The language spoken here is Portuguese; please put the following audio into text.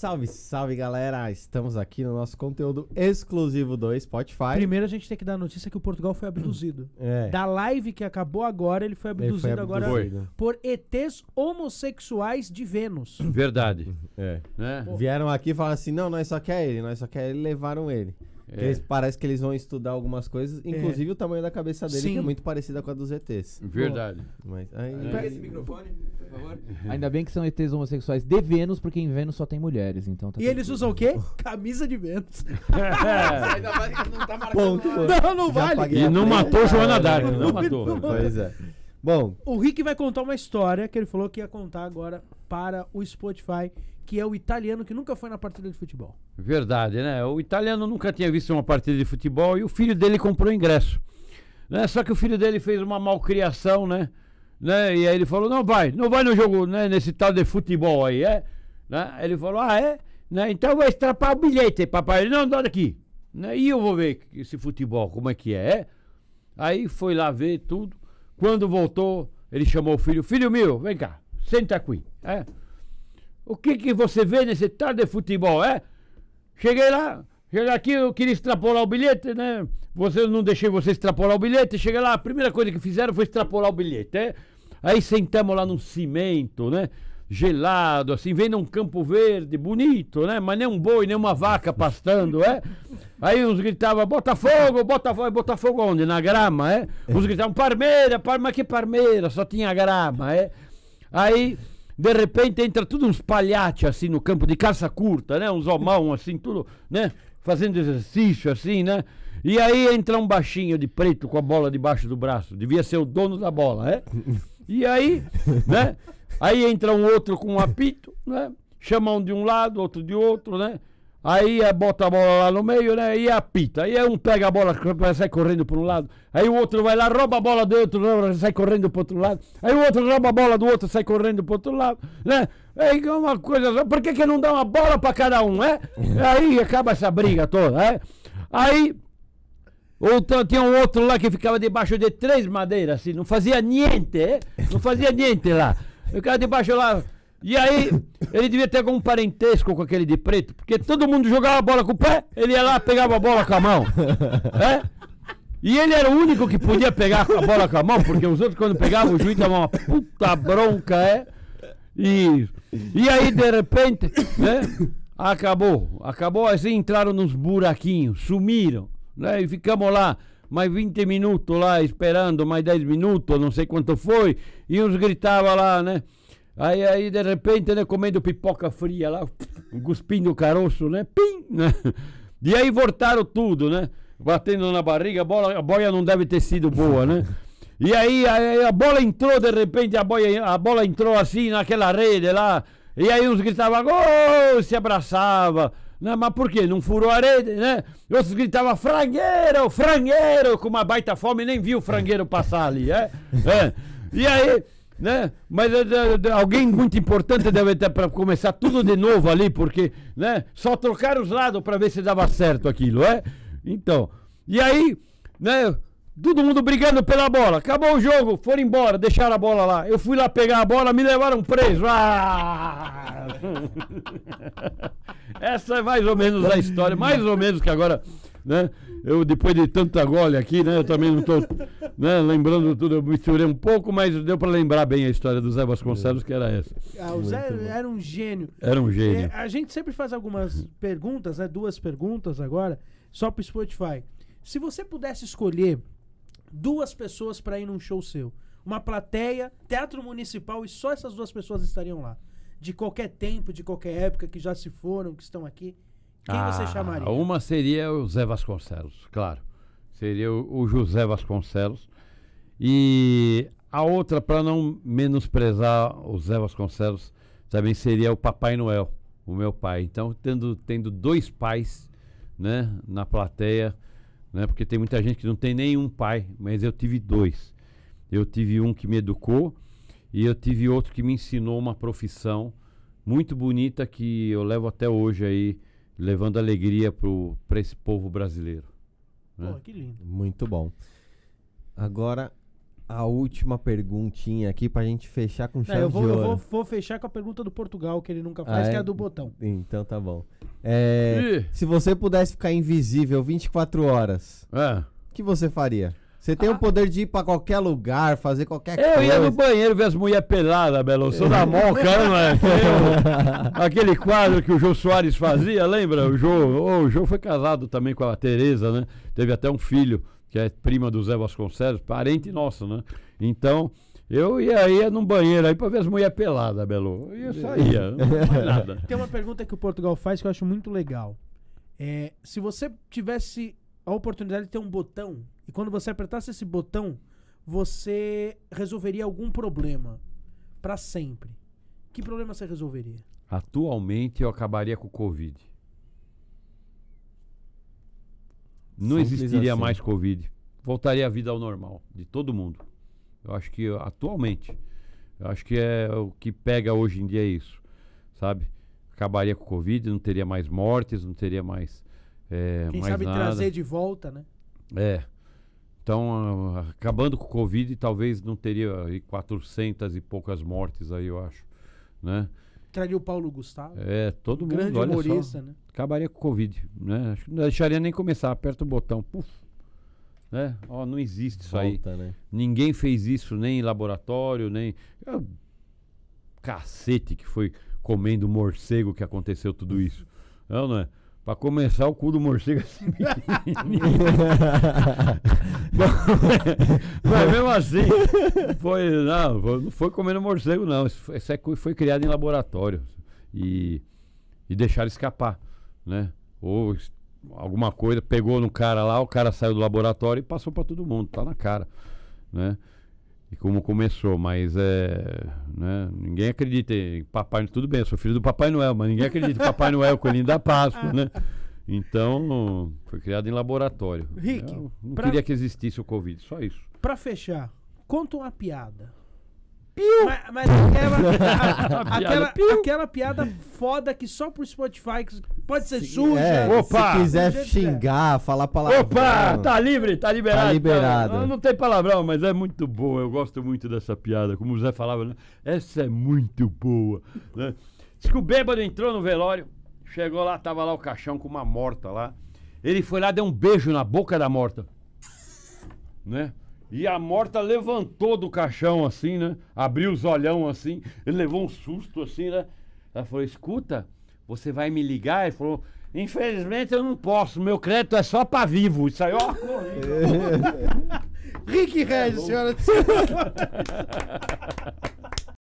Salve, salve galera! Estamos aqui no nosso conteúdo exclusivo do Spotify. Primeiro a gente tem que dar a notícia que o Portugal foi abduzido. É, Da live que acabou agora, ele foi ele abduzido, foi agora abduzido. por ETs homossexuais de Vênus. Verdade. É. Né? Vieram aqui e falaram assim: não, nós só quer ele, nós só quer ele, levaram ele. É. eles- parece que eles vão estudar algumas coisas, inclusive o tamanho da cabeça dele, Sim. que é muito parecida com a dos ETs. Verdade. Mas aí. Pega esse microfone, por favor. Ainda bem que são ETs homossexuais de Vênus, porque em Vênus só tem mulheres, então tá E eles usam o quê? Camisa de Vênus. Ainda mais que não tá marcando Ponto. Não, não Já vale. E não matou Joana Dark, é, não matou. Pois é. Bom, O Rick vai contar uma história que ele falou que ia contar agora para o Spotify, que é o italiano que nunca foi na partida de futebol. Verdade, né? O italiano nunca tinha visto uma partida de futebol e o filho dele comprou ingresso. Né? Só que o filho dele fez uma malcriação, né? né? E aí ele falou, não vai, não vai no jogo, né? Nesse tal de futebol aí, é? Né? Ele falou, ah, é? Né? Então vai extrapar o bilhete, papai. Ele, não, dá daqui. Né? E eu vou ver esse futebol, como é que é, é? Aí foi lá ver tudo. Quando voltou, ele chamou o filho, filho meu, vem cá, senta aqui. É? O que que você vê nesse tal de futebol, é? Cheguei lá, cheguei aqui, eu queria extrapolar o bilhete, né? Você não deixei você extrapolar o bilhete. Cheguei lá, a primeira coisa que fizeram foi extrapolar o bilhete, é? Aí sentamos lá num cimento, né? Gelado, assim, vendo um campo verde, bonito, né? Mas nem um boi, nem uma vaca pastando, é? Aí uns gritavam, Botafogo, Botafogo, Botafogo onde? Na grama, é? Uns gritavam, Parmeira, Par- mas que Parmeira, só tinha grama, é? Aí, de repente, entra tudo uns palhates assim no campo de calça curta, né? Uns homão assim, tudo, né? Fazendo exercício assim, né? E aí entra um baixinho de preto com a bola debaixo do braço. Devia ser o dono da bola, é? E aí, né? Aí entra um outro com um apito, né? Chama um de um lado, outro de outro, né? Aí é, bota a bola lá no meio, né? E apita. Aí um pega a bola, sai correndo para um lado. Aí o outro vai lá, rouba a bola do outro, sai correndo para outro lado. Aí o outro rouba a bola do outro, sai correndo para outro lado, né? Aí é uma coisa. Por que, que não dá uma bola para cada um, é? Aí acaba essa briga toda, é? Aí Outra, tinha um outro lá que ficava debaixo de três madeiras, assim, não fazia niente, eh? não fazia niente lá. Ficava debaixo lá. E aí, ele devia ter algum parentesco com aquele de preto, porque todo mundo jogava a bola com o pé, ele ia lá, pegava a bola com a mão. É? E ele era o único que podia pegar a bola com a mão, porque os outros, quando pegavam, o juiz dava uma puta bronca, é? E, e aí, de repente, né? Acabou. Acabou assim, entraram nos buraquinhos, sumiram. Né? E ficamos lá mais 20 minutos lá esperando, mais 10 minutos, não sei quanto foi. E uns gritavam lá, né? Aí, aí de repente, né, comendo pipoca fria lá, cuspindo o caroço, né? Pim! Né? E aí voltaram tudo, né? Batendo na barriga, a, bola, a boia não deve ter sido boa, né? E aí, aí a bola entrou, de repente, a, boia, a bola entrou assim naquela rede lá. E aí uns gritavam gol, se abraçava. Né? Mas por quê? Não furou a rede, né? Outros gritavam frangueiro, frangueiro, com uma baita fome, nem viu o frangueiro passar ali, é? é. E aí, né? Mas eh, alguém muito importante deve ter para começar tudo de novo ali, porque, né? Só trocar os lados para ver se dava certo aquilo, é? Então, e aí, né? Todo mundo brigando pela bola. Acabou o jogo, foram embora, deixaram a bola lá. Eu fui lá pegar a bola, me levaram preso. Ah! Essa é mais ou menos a história, mais ou menos que agora, né? Eu depois de tanta gole aqui, né? Eu também não tô, né, lembrando tudo, eu misturei um pouco, mas deu para lembrar bem a história do Zé Vasconcelos, que era essa. Ah, o Zé era um gênio. Era um É, gênio. a gente sempre faz algumas perguntas, né? Duas perguntas agora, só pro Spotify. Se você pudesse escolher duas pessoas para ir num show seu, uma plateia, teatro municipal e só essas duas pessoas estariam lá. De qualquer tempo, de qualquer época, que já se foram, que estão aqui. Quem você Ah, chamaria? Uma seria o Zé Vasconcelos, claro. Seria o, o José Vasconcelos. E a outra, para não menosprezar o Zé Vasconcelos, também seria o Papai Noel, o meu pai. Então, tendo, tendo dois pais né, na plateia, né, porque tem muita gente que não tem nenhum pai, mas eu tive dois. Eu tive um que me educou e eu tive outro que me ensinou uma profissão muito bonita que eu levo até hoje aí, levando alegria para esse povo brasileiro. né? Pô, que lindo. Muito bom. Agora, a última perguntinha aqui pra gente fechar com É, chave eu vou, de eu ouro. vou, vou fechar com a pergunta do Portugal, que ele nunca faz, Ah, que é é? a do botão. Então tá bom. É, se você pudesse ficar invisível 24 horas, É. o que você faria? Você tem o poder de ir pra qualquer lugar, fazer qualquer Eu coisa. ia no banheiro ver as mulheres peladas, Belo. Eu sou da moca, não é? Eu- aquele quadro que o Jô Soares fazia, lembra? O Jô, ô, o Jô foi casado também com a Tereza, né? Teve até um filho, que é prima do Zé Vasconcelos, parente nosso, né? Então, eu ia, ia num banheiro aí pra ver as mulheres peladas, Belo. Eu ia saía, não nada. Tem uma pergunta que o Portugal faz que eu acho muito legal. É, se você tivesse a oportunidade de ter um botão, e quando você apertasse esse botão, você resolveria algum problema pra sempre. Que problema você resolveria? Atualmente eu acabaria com o Covid. Não Simples existiria assim. mais Covid. Voltaria a vida ao normal, de todo mundo. Eu acho que atualmente, eu acho que é o que pega hoje em dia é isso, sabe? Acabaria com o Covid, não teria mais mortes, não teria mais, é, Quem mais sabe nada. trazer de volta, né? É. Então, acabando com o Covid, talvez não teria aí 400 e poucas mortes aí, eu acho, né? Traria o Paulo Gustavo. É, todo mundo, grande olha só humorista, né? acabaria com o Covid, né? Acho que não deixaria nem começar, aperta o botão, puf, né? Ó, não existe isso aí. Volta, né? Ninguém fez isso nem em laboratório, nem Ah, cacete que foi comendo morcego que aconteceu tudo isso. Não, não é? Pra começar, o cu do morcego é assim. Mas mesmo assim, foi, não, foi- não foi comendo morcego, não. Isso é foi criado em laboratório. E, e deixaram escapar, né? Ou alguma coisa, pegou no cara lá, o cara saiu do laboratório e passou pra todo mundo, tá na cara, né? E como começou, mas é. Né, ninguém acredita em Papai Noel. Tudo bem, eu sou filho do Papai Noel, mas ninguém acredita em Papai Noel, coelhinho da Páscoa, né? Então, foi criado em laboratório. Rick, Eu não pra- queria que existisse o Covid, só isso. Pra fechar, conta uma piada. Mas, mas aquela, a- aquela, piada, aquela piada foda que só pro Spotify que pode ser Se- suja. é, Opa! Se quiser xingar, falar palavrão. Opa, tá livre, tá liberado. Tá liberado. Não, não tem palavrão, mas é muito boa. Eu gosto muito dessa piada. Como o Zé falava, né? Essa é muito boa. Né? Diz que o bêbado entrou no velório, chegou lá, tava lá o caixão com uma morta lá. Ele foi lá, deu um beijo na boca da morta. Né? E a morta levantou do caixão assim, né? Abriu os olhão assim. Ele levou um susto assim, né? Ela falou: escuta, você vai me ligar? Ele falou: infelizmente eu não posso, meu crédito é só pra vivo. Isso aí, ó. Rick Regis, senhora.